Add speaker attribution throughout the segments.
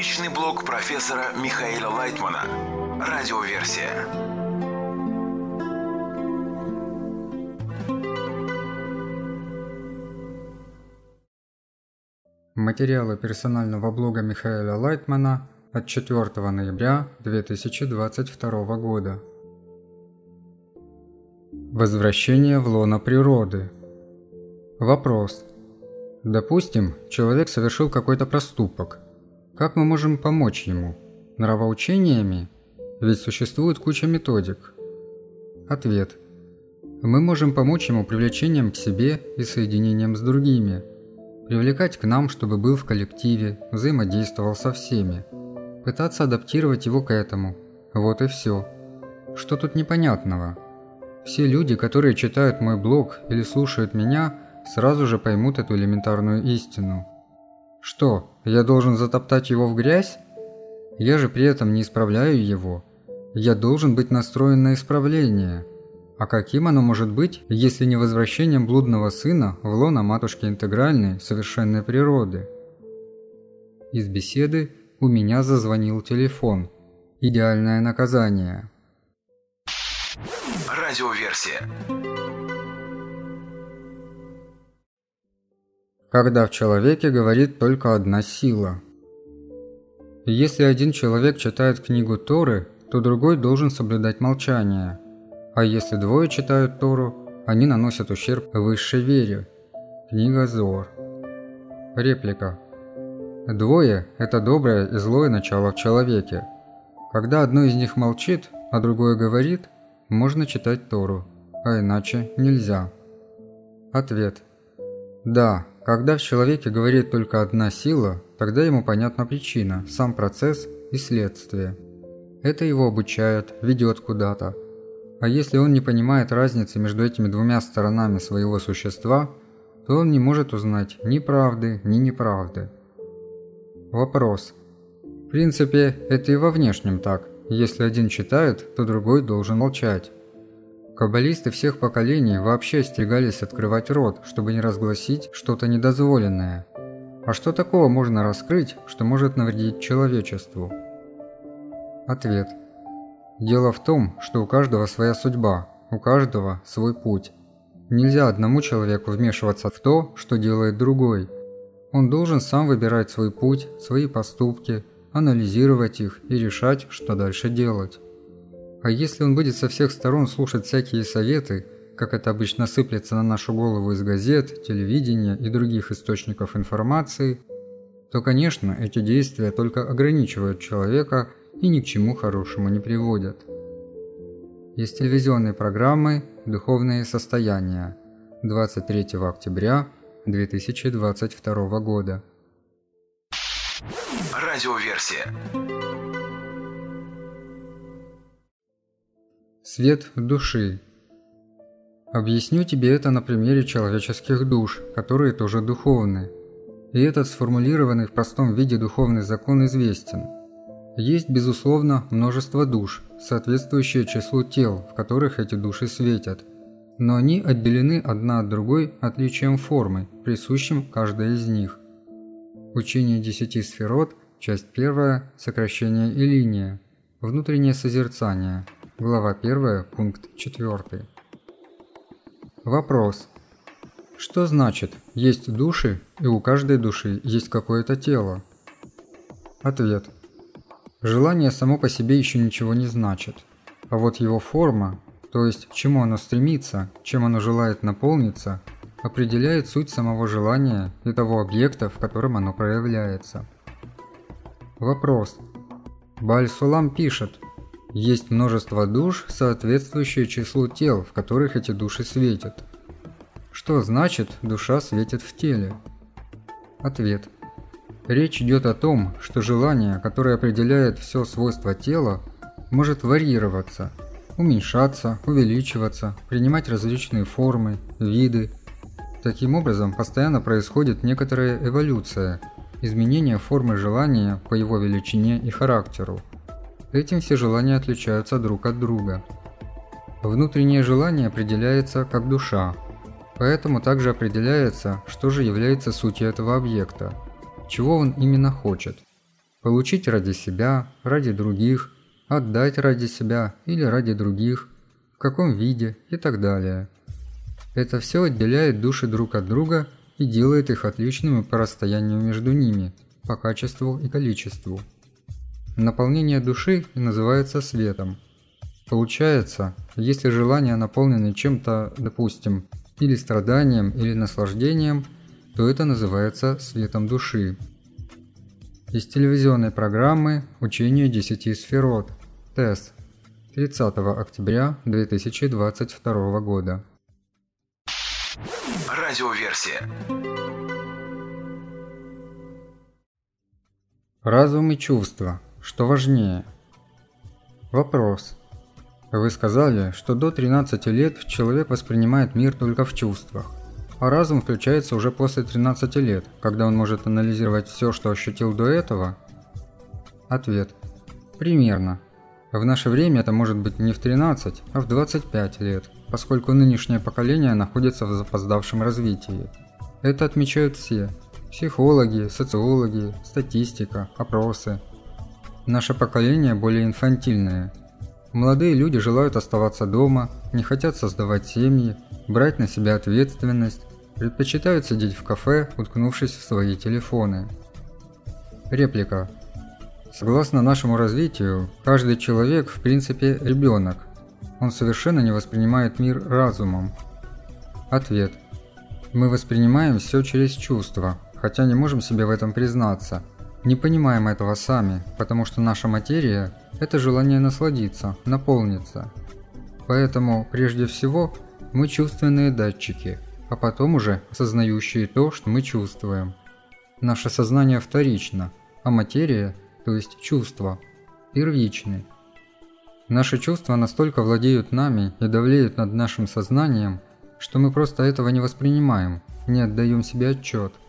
Speaker 1: Личный блог профессора Михаила Лайтмана. Радиоверсия.
Speaker 2: Материалы персонального блога Михаила Лайтмана от 4 ноября 2022 года. Возвращение в лоно природы. Вопрос. Допустим, человек совершил какой-то проступок. Как мы можем помочь ему? Нравоучениями? Ведь существует куча методик. Ответ. Мы можем помочь ему привлечением к себе и соединением с другими. Привлекать к нам, чтобы был в коллективе, взаимодействовал со всеми. Пытаться адаптировать его к этому. Вот и все. Что тут непонятного? Все люди, которые читают мой блог или слушают меня – сразу же поймут эту элементарную истину. Что, я должен затоптать его в грязь? Я же при этом не исправляю его. Я должен быть настроен на исправление. А каким оно может быть, если не возвращением блудного сына в лоно матушки интегральной, совершенной природы? Из беседы у меня зазвонил телефон. Идеальное наказание.
Speaker 1: Радиоверсия.
Speaker 2: Когда в человеке говорит только одна сила. Если один человек читает книгу Торы, то другой должен соблюдать молчание. А если двое читают Тору, они наносят ущерб высшей вере. Книга Зор. Реплика. Двое – это доброе и злое начало в человеке. Когда одно из них молчит, а другое говорит, можно читать Тору, а иначе нельзя. Ответ. Да, когда в человеке говорит только одна сила, тогда ему понятна причина, сам процесс и следствие. Это его обучает, ведет куда-то. А если он не понимает разницы между этими двумя сторонами своего существа, то он не может узнать ни правды, ни неправды. Вопрос. В принципе, это и во внешнем так. Если один читает, то другой должен молчать. Каббалисты всех поколений вообще остерегались открывать рот, чтобы не разгласить что-то недозволенное. А что такого можно раскрыть, что может навредить человечеству? Ответ. Дело в том, что у каждого своя судьба, у каждого свой путь. Нельзя одному человеку вмешиваться в то, что делает другой. Он должен сам выбирать свой путь, свои поступки, анализировать их и решать, что дальше делать. А если он будет со всех сторон слушать всякие советы, как это обычно сыплется на нашу голову из газет, телевидения и других источников информации, то, конечно, эти действия только ограничивают человека и ни к чему хорошему не приводят. Из телевизионной программы «Духовные состояния» 23 октября 2022 года.
Speaker 1: Радиоверсия.
Speaker 2: Свет души. Объясню тебе это на примере человеческих душ, которые тоже духовны. И этот сформулированный в простом виде духовный закон известен. Есть, безусловно, множество душ, соответствующее числу тел, в которых эти души светят. Но они отделены одна от другой отличием формы, присущим каждой из них. Учение десяти сферот, часть первая, сокращение и линия. Внутреннее созерцание – Глава 1, пункт 4. Вопрос. Что значит «есть души» и у каждой души есть какое-то тело? Ответ. Желание само по себе еще ничего не значит. А вот его форма, то есть к чему оно стремится, чем оно желает наполниться, определяет суть самого желания и того объекта, в котором оно проявляется. Вопрос. Бальсулам пишет – есть множество душ, соответствующие числу тел, в которых эти души светят. Что значит душа светит в теле? Ответ. Речь идет о том, что желание, которое определяет все свойства тела, может варьироваться, уменьшаться, увеличиваться, принимать различные формы, виды. Таким образом, постоянно происходит некоторая эволюция, изменение формы желания по его величине и характеру. Этим все желания отличаются друг от друга. Внутреннее желание определяется как душа, поэтому также определяется, что же является сутью этого объекта, чего он именно хочет. Получить ради себя, ради других, отдать ради себя или ради других, в каком виде и так далее. Это все отделяет души друг от друга и делает их отличными по расстоянию между ними, по качеству и количеству. Наполнение души называется светом. Получается, если желания наполнены чем-то, допустим, или страданием, или наслаждением, то это называется светом души. Из телевизионной программы «Учение десяти сферот» ТЭС 30 октября 2022 года.
Speaker 1: Радиоверсия.
Speaker 2: Разум и чувства. Что важнее? Вопрос. Вы сказали, что до 13 лет человек воспринимает мир только в чувствах, а разум включается уже после 13 лет, когда он может анализировать все, что ощутил до этого? Ответ. Примерно. В наше время это может быть не в 13, а в 25 лет, поскольку нынешнее поколение находится в запоздавшем развитии. Это отмечают все, Психологи, социологи, статистика, опросы. Наше поколение более инфантильное. Молодые люди желают оставаться дома, не хотят создавать семьи, брать на себя ответственность, предпочитают сидеть в кафе, уткнувшись в свои телефоны. Реплика. Согласно нашему развитию, каждый человек в принципе ребенок. Он совершенно не воспринимает мир разумом. Ответ. Мы воспринимаем все через чувства, хотя не можем себе в этом признаться. Не понимаем этого сами, потому что наша материя – это желание насладиться, наполниться. Поэтому, прежде всего, мы чувственные датчики, а потом уже осознающие то, что мы чувствуем. Наше сознание вторично, а материя, то есть чувства, первичны. Наши чувства настолько владеют нами и давлеют над нашим сознанием, что мы просто этого не воспринимаем, не отдаем себе отчет –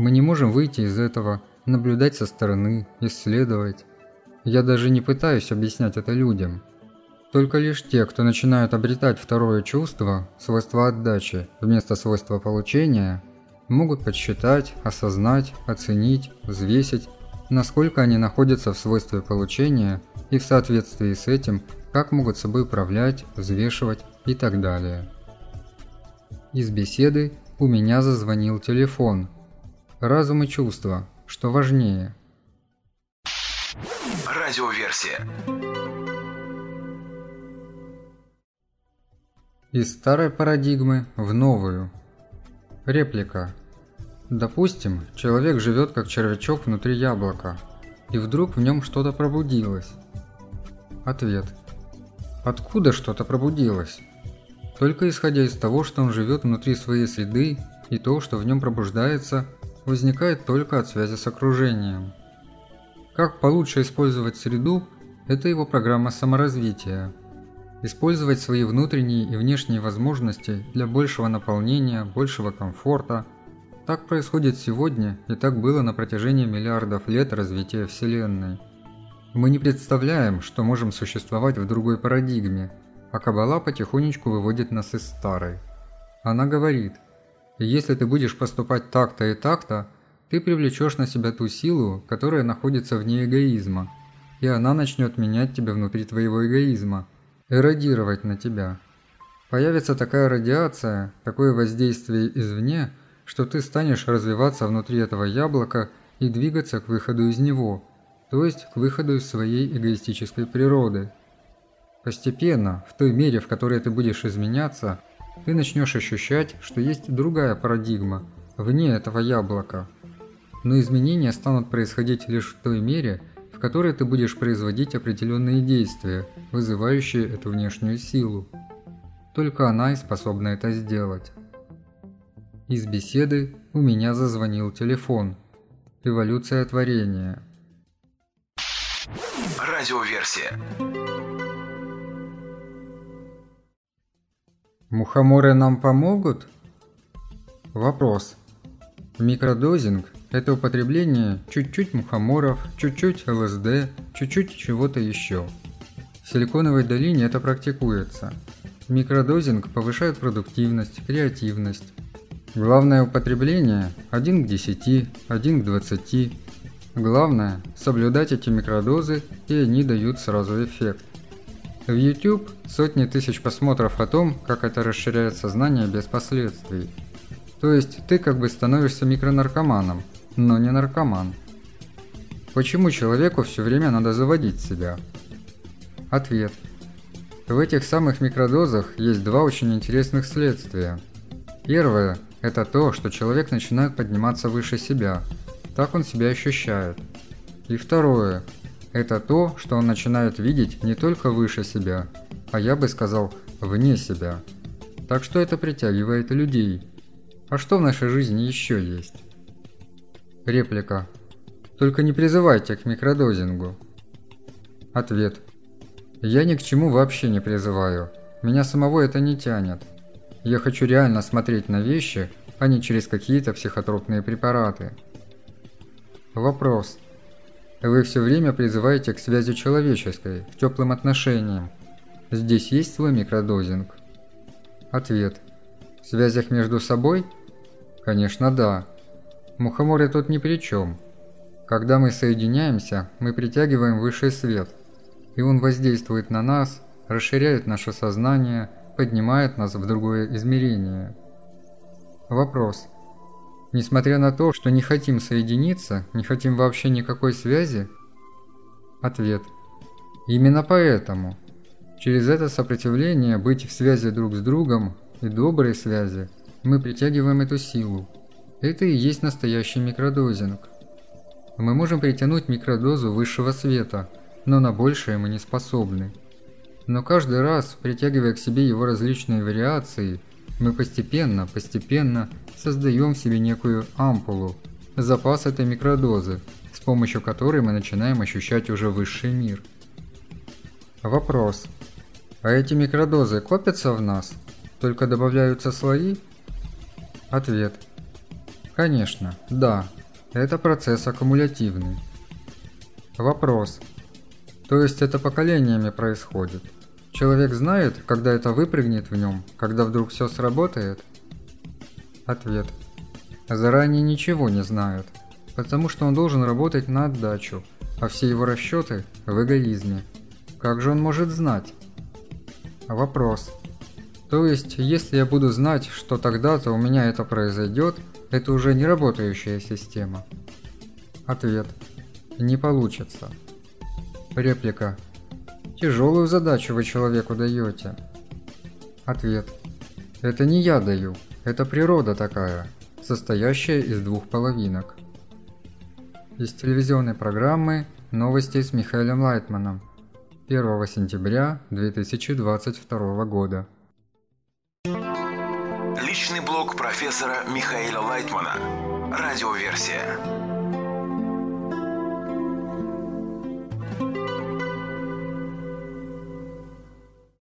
Speaker 2: мы не можем выйти из этого, наблюдать со стороны, исследовать. Я даже не пытаюсь объяснять это людям. Только лишь те, кто начинают обретать второе чувство, свойство отдачи, вместо свойства получения, могут подсчитать, осознать, оценить, взвесить, насколько они находятся в свойстве получения и в соответствии с этим, как могут собой управлять, взвешивать и так далее. Из беседы у меня зазвонил телефон – Разум и чувства. Что важнее?
Speaker 1: Радиоверсия.
Speaker 2: Из старой парадигмы в новую. Реплика. Допустим, человек живет как червячок внутри яблока, и вдруг в нем что-то пробудилось. Ответ. Откуда что-то пробудилось? Только исходя из того, что он живет внутри своей среды, и то, что в нем пробуждается – возникает только от связи с окружением. Как получше использовать среду – это его программа саморазвития. Использовать свои внутренние и внешние возможности для большего наполнения, большего комфорта – так происходит сегодня и так было на протяжении миллиардов лет развития Вселенной. Мы не представляем, что можем существовать в другой парадигме, а Каббала потихонечку выводит нас из старой. Она говорит – если ты будешь поступать так-то и так-то, ты привлечешь на себя ту силу, которая находится вне эгоизма, и она начнет менять тебя внутри твоего эгоизма, эродировать на тебя. Появится такая радиация, такое воздействие извне, что ты станешь развиваться внутри этого яблока и двигаться к выходу из него, то есть к выходу из своей эгоистической природы. Постепенно, в той мере, в которой ты будешь изменяться – ты начнешь ощущать, что есть другая парадигма, вне этого яблока. Но изменения станут происходить лишь в той мере, в которой ты будешь производить определенные действия, вызывающие эту внешнюю силу. Только она и способна это сделать. Из беседы у меня зазвонил телефон. Эволюция творения.
Speaker 1: Радиоверсия.
Speaker 2: Мухоморы нам помогут? Вопрос. Микродозинг – это употребление чуть-чуть мухоморов, чуть-чуть ЛСД, чуть-чуть чего-то еще. В Силиконовой долине это практикуется. Микродозинг повышает продуктивность, креативность. Главное употребление – 1 к 10, 1 к 20. Главное – соблюдать эти микродозы, и они дают сразу эффект. В YouTube сотни тысяч просмотров о том, как это расширяет сознание без последствий. То есть ты как бы становишься микронаркоманом, но не наркоман. Почему человеку все время надо заводить себя? Ответ. В этих самых микродозах есть два очень интересных следствия. Первое – это то, что человек начинает подниматься выше себя. Так он себя ощущает. И второе – это то, что он начинает видеть не только выше себя, а я бы сказал, вне себя. Так что это притягивает людей. А что в нашей жизни еще есть? Реплика. Только не призывайте к микродозингу. Ответ. Я ни к чему вообще не призываю. Меня самого это не тянет. Я хочу реально смотреть на вещи, а не через какие-то психотропные препараты. Вопрос. Вы все время призываете к связи человеческой, к теплым отношениям. Здесь есть свой микродозинг? Ответ. В связях между собой? Конечно, да. Мухоморы тут ни при чем. Когда мы соединяемся, мы притягиваем высший свет, и он воздействует на нас, расширяет наше сознание, поднимает нас в другое измерение. Вопрос. Несмотря на то, что не хотим соединиться, не хотим вообще никакой связи? Ответ. Именно поэтому. Через это сопротивление быть в связи друг с другом и доброй связи мы притягиваем эту силу. Это и есть настоящий микродозинг. Мы можем притянуть микродозу высшего света, но на большее мы не способны. Но каждый раз, притягивая к себе его различные вариации, мы постепенно, постепенно создаем себе некую ампулу, запас этой микродозы, с помощью которой мы начинаем ощущать уже высший мир. Вопрос. А эти микродозы копятся в нас? Только добавляются слои? Ответ. Конечно, да, это процесс аккумулятивный. Вопрос. То есть это поколениями происходит? Человек знает, когда это выпрыгнет в нем, когда вдруг все сработает? Ответ. Заранее ничего не знает, потому что он должен работать на отдачу, а все его расчеты в эгоизме. Как же он может знать? Вопрос. То есть, если я буду знать, что тогда-то у меня это произойдет, это уже не работающая система. Ответ. Не получится. Реплика. Тяжелую задачу вы человеку даете. Ответ. Это не я даю, это природа такая, состоящая из двух половинок. Из телевизионной программы «Новости с Михаилом Лайтманом» 1 сентября 2022 года.
Speaker 1: Личный блог профессора Михаила Лайтмана. Радиоверсия.